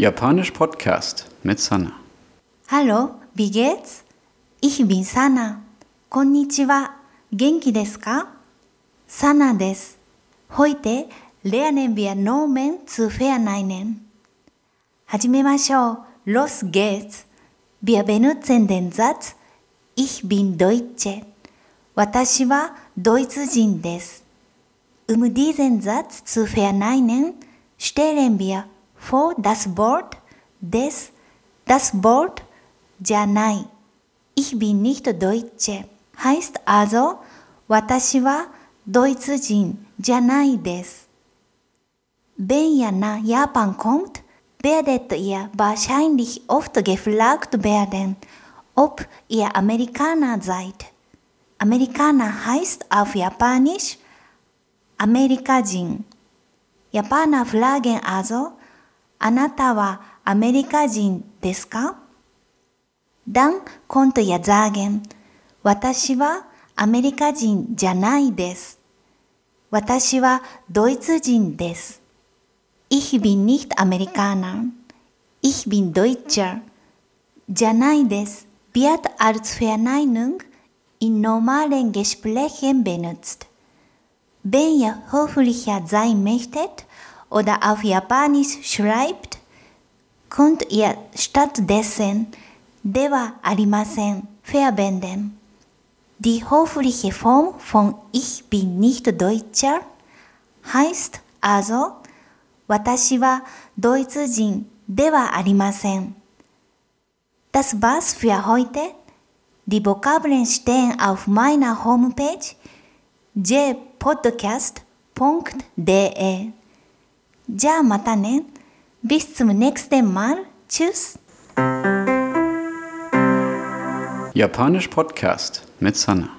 Japanisch Podcast mit Sana. Hallo, wie geht's? Ich bin Sana. Konnichiwa. Genki desu ka? Sana desu. Heute lernen wir Nomen zu verneinen. Hajimemasho. Los geht's. Wir benutzen den Satz Ich bin Deutsche. Watashi wa Deutschjin des. Um diesen Satz zu verneinen, stellen wir for das Wort des, das Wort janai. Ich bin nicht Deutsche. Heißt also, watashi wa Deutschjin janai des. Wenn ihr nach Japan kommt, werdet ihr wahrscheinlich oft gefragt werden, ob ihr Amerikaner seid. Amerikaner heißt auf Japanisch Amerikajin. Japaner fragen also, あなたはアメリカ人ですか Dann könnt ihr sagen, 私はアメリカ人じゃないです。私はドイツ人です。Ich bin nicht Amerikaner. Ich bin Deutscher. じゃないです。wird als Verneinung in normalen Gesprächen benutzt. Wenn ihr höflicher sein möchtet oder auf Japanisch schreibt, könnt ihr stattdessen ではありません verwenden. Die höfliche Form von Ich bin nicht Deutscher heißt also 私はドイツ人ではありません。Das war's für heute. Die Vokabeln stehen auf meiner Homepage jpodcast.de じゃあまたね。Bis zum nächsten Mal. Tschüss. Japanisch Podcast mit Sana.